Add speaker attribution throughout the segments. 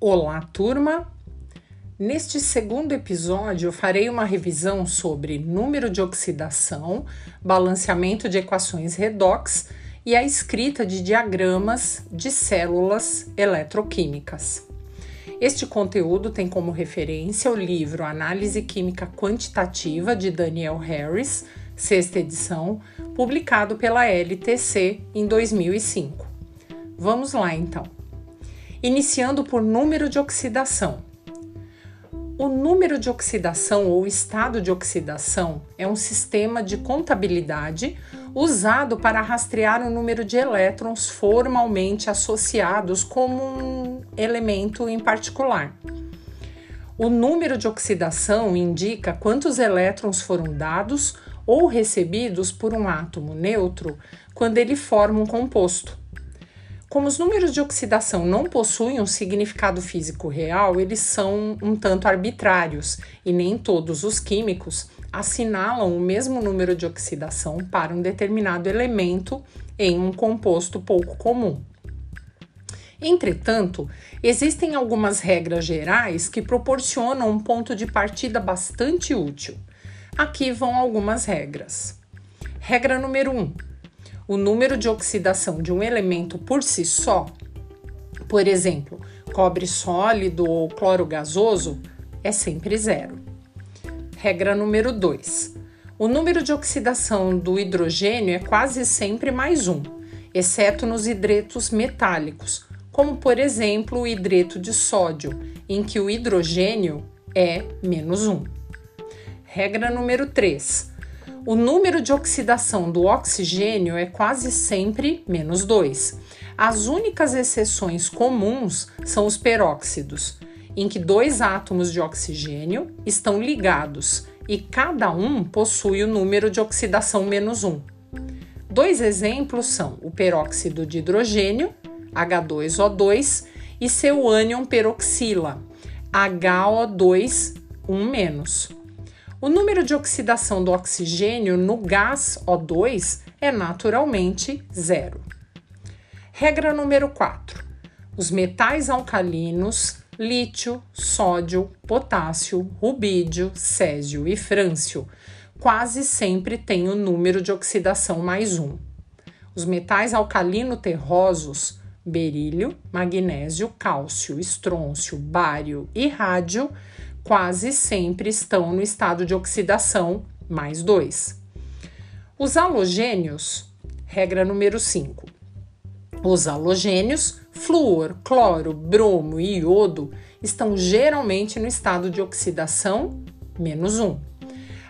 Speaker 1: Olá, turma! Neste segundo episódio, farei uma revisão sobre número de oxidação, balanceamento de equações redox e a escrita de diagramas de células eletroquímicas. Este conteúdo tem como referência o livro Análise Química Quantitativa de Daniel Harris, sexta edição, publicado pela LTC em 2005. Vamos lá então iniciando por número de oxidação. O número de oxidação ou estado de oxidação é um sistema de contabilidade usado para rastrear o número de elétrons formalmente associados como um elemento em particular. O número de oxidação indica quantos elétrons foram dados ou recebidos por um átomo neutro quando ele forma um composto. Como os números de oxidação não possuem um significado físico real, eles são um tanto arbitrários e nem todos os químicos assinalam o mesmo número de oxidação para um determinado elemento em um composto pouco comum. Entretanto, existem algumas regras gerais que proporcionam um ponto de partida bastante útil. Aqui vão algumas regras. Regra número 1: um, o número de oxidação de um elemento por si só, por exemplo, cobre sólido ou cloro gasoso, é sempre zero. Regra número 2. O número de oxidação do hidrogênio é quase sempre mais um, exceto nos hidretos metálicos, como por exemplo o hidreto de sódio, em que o hidrogênio é menos um. Regra número 3. O número de oxidação do oxigênio é quase sempre menos 2. As únicas exceções comuns são os peróxidos, em que dois átomos de oxigênio estão ligados e cada um possui o número de oxidação menos 1. Dois exemplos são o peróxido de hidrogênio, H2O2, e seu ânion peroxila, HO2, 1-. O número de oxidação do oxigênio no gás O2 é naturalmente zero. Regra número 4. Os metais alcalinos, lítio, sódio, potássio, rubídio, césio e frâncio, quase sempre têm o número de oxidação mais um. Os metais alcalino-terrosos, berílio, magnésio, cálcio, estrôncio, bário e rádio, quase sempre estão no estado de oxidação mais 2. Os halogênios, regra número 5. Os halogênios, flúor, cloro, bromo e iodo, estão geralmente no estado de oxidação menos 1.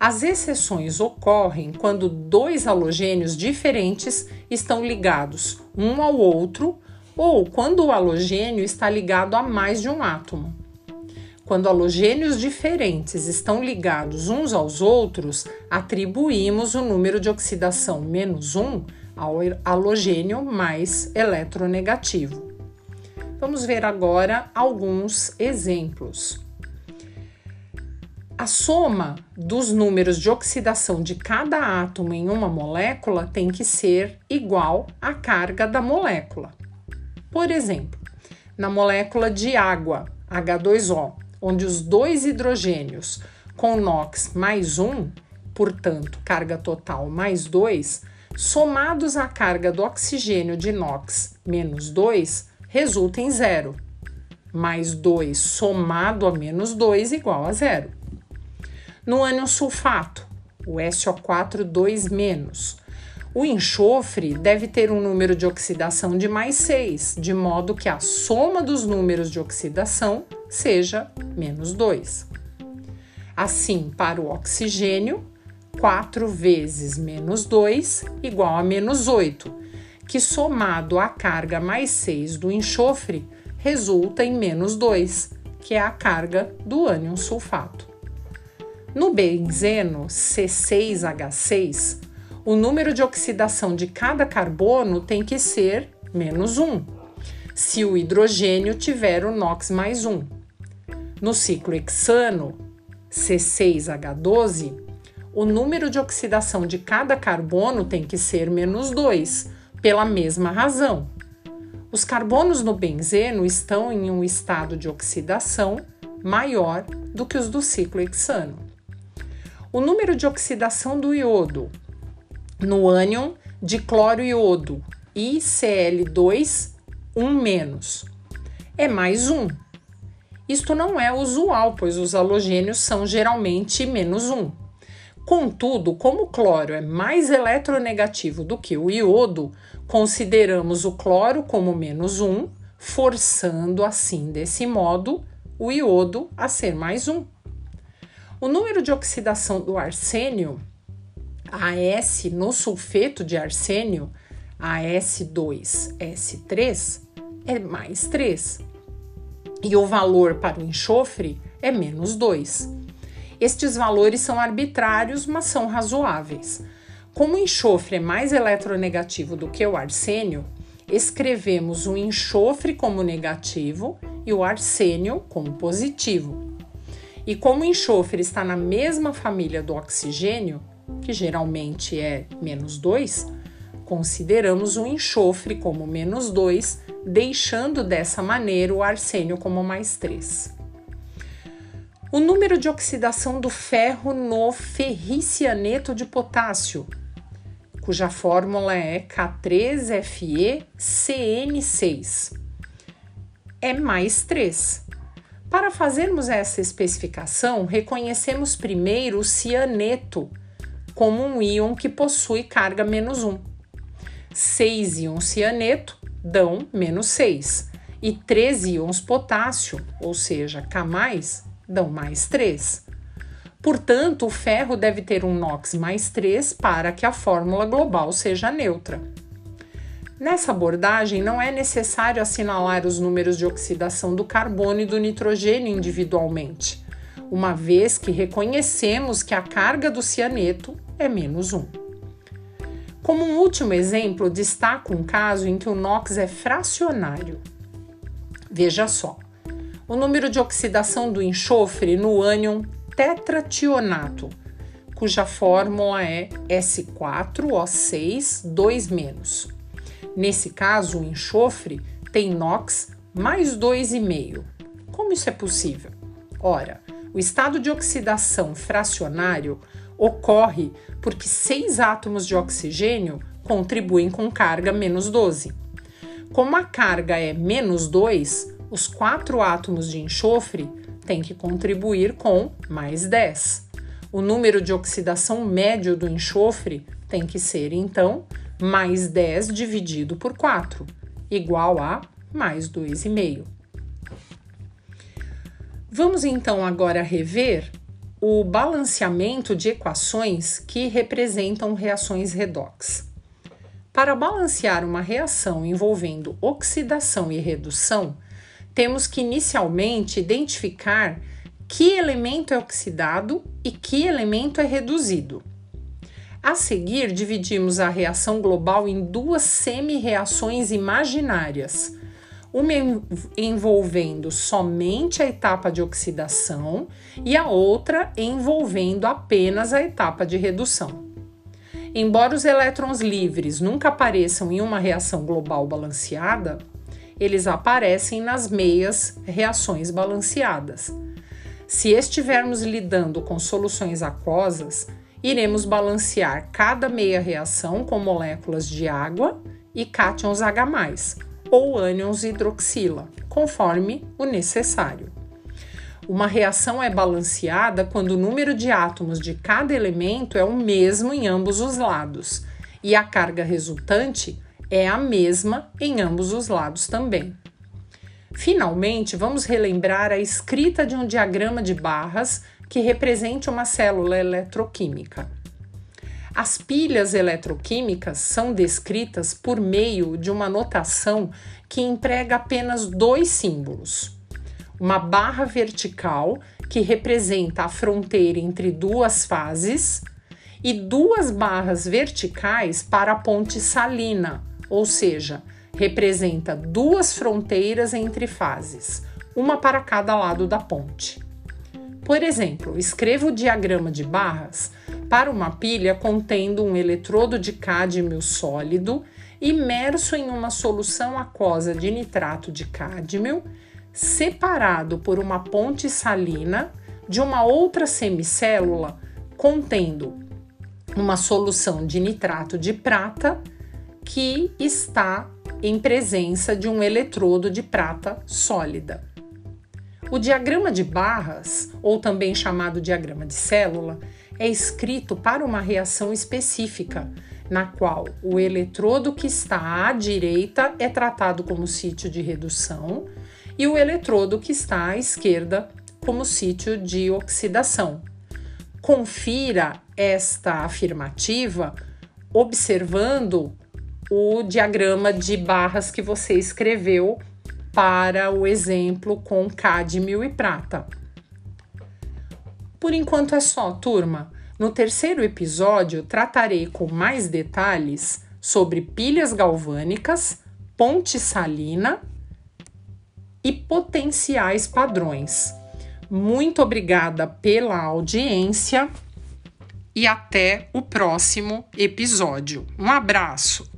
Speaker 1: As exceções ocorrem quando dois halogênios diferentes estão ligados um ao outro ou quando o halogênio está ligado a mais de um átomo. Quando halogênios diferentes estão ligados uns aos outros, atribuímos o número de oxidação menos 1 ao halogênio mais eletronegativo. Vamos ver agora alguns exemplos. A soma dos números de oxidação de cada átomo em uma molécula tem que ser igual à carga da molécula. Por exemplo, na molécula de água, H2O, onde os dois hidrogênios com NOx mais 1, portanto, carga total mais 2, somados à carga do oxigênio de NOx menos 2, resulta em zero. Mais 2 somado a menos 2 igual a zero. No ânion sulfato, o SO4 2-, o enxofre deve ter um número de oxidação de mais 6, de modo que a soma dos números de oxidação seja menos 2. Assim, para o oxigênio, 4 vezes menos 2 igual a menos 8, que somado à carga mais 6 do enxofre resulta em menos 2, que é a carga do ânion sulfato. No benzeno C6H6, o número de oxidação de cada carbono tem que ser menos 1, se o hidrogênio tiver o NOx mais 1. No ciclo hexano, C6H12, o número de oxidação de cada carbono tem que ser menos 2, pela mesma razão. Os carbonos no benzeno estão em um estado de oxidação maior do que os do ciclo hexano. O número de oxidação do iodo no ânion de cloro iodo ICl2 1 é mais 1. Isto não é usual, pois os halogênios são geralmente menos 1. Contudo, como o cloro é mais eletronegativo do que o iodo, consideramos o cloro como menos 1, forçando assim, desse modo, o iodo a ser mais 1. O número de oxidação do arsênio, AS, no sulfeto de arsênio, AS2S3, é mais 3. E o valor para o enxofre é menos 2. Estes valores são arbitrários, mas são razoáveis. Como o enxofre é mais eletronegativo do que o arsênio, escrevemos o enxofre como negativo e o arsênio como positivo. E como o enxofre está na mesma família do oxigênio, que geralmente é menos 2, consideramos o enxofre como menos 2, deixando dessa maneira o arsênio como mais 3. O número de oxidação do ferro no ferricianeto de potássio, cuja fórmula é K3FeCN6, é mais 3. Para fazermos essa especificação, reconhecemos primeiro o cianeto como um íon que possui carga menos 1. 6 íons cianeto dão menos 6 e 3 íons potássio, ou seja, K+, dão mais 3. Portanto, o ferro deve ter um NOx mais 3 para que a fórmula global seja neutra. Nessa abordagem, não é necessário assinalar os números de oxidação do carbono e do nitrogênio individualmente, uma vez que reconhecemos que a carga do cianeto é menos 1. Como um último exemplo, destaco um caso em que o NOx é fracionário. Veja só, o número de oxidação do enxofre no ânion tetrationato, cuja fórmula é S4O6 2-. Nesse caso, o enxofre tem NOx mais 2,5. Como isso é possível? Ora, o estado de oxidação fracionário ocorre porque seis átomos de oxigênio contribuem com carga menos 12. Como a carga é menos 2, os quatro átomos de enxofre têm que contribuir com mais 10. O número de oxidação médio do enxofre tem que ser, então, mais 10 dividido por 4, igual a mais 2,5. Vamos então agora rever o balanceamento de equações que representam reações redox. Para balancear uma reação envolvendo oxidação e redução, temos que inicialmente identificar que elemento é oxidado e que elemento é reduzido. A seguir, dividimos a reação global em duas semi-reações imaginárias, uma envolvendo somente a etapa de oxidação e a outra envolvendo apenas a etapa de redução. Embora os elétrons livres nunca apareçam em uma reação global balanceada, eles aparecem nas meias reações balanceadas. Se estivermos lidando com soluções aquosas, iremos balancear cada meia reação com moléculas de água e cátions H+, ou ânions hidroxila, conforme o necessário. Uma reação é balanceada quando o número de átomos de cada elemento é o mesmo em ambos os lados e a carga resultante é a mesma em ambos os lados também. Finalmente, vamos relembrar a escrita de um diagrama de barras que represente uma célula eletroquímica. As pilhas eletroquímicas são descritas por meio de uma notação que emprega apenas dois símbolos: uma barra vertical, que representa a fronteira entre duas fases, e duas barras verticais para a ponte salina, ou seja, representa duas fronteiras entre fases, uma para cada lado da ponte. Por exemplo, escreva o diagrama de barras para uma pilha contendo um eletrodo de cádmio sólido imerso em uma solução aquosa de nitrato de cádmio, separado por uma ponte salina de uma outra semicélula contendo uma solução de nitrato de prata que está em presença de um eletrodo de prata sólida. O diagrama de barras, ou também chamado diagrama de célula, é escrito para uma reação específica, na qual o eletrodo que está à direita é tratado como sítio de redução e o eletrodo que está à esquerda como sítio de oxidação. Confira esta afirmativa observando o diagrama de barras que você escreveu para o exemplo com cádmio e prata. Por enquanto é só, turma. No terceiro episódio, tratarei com mais detalhes sobre pilhas galvânicas, ponte salina e potenciais padrões. Muito obrigada pela audiência e até o próximo episódio. Um abraço!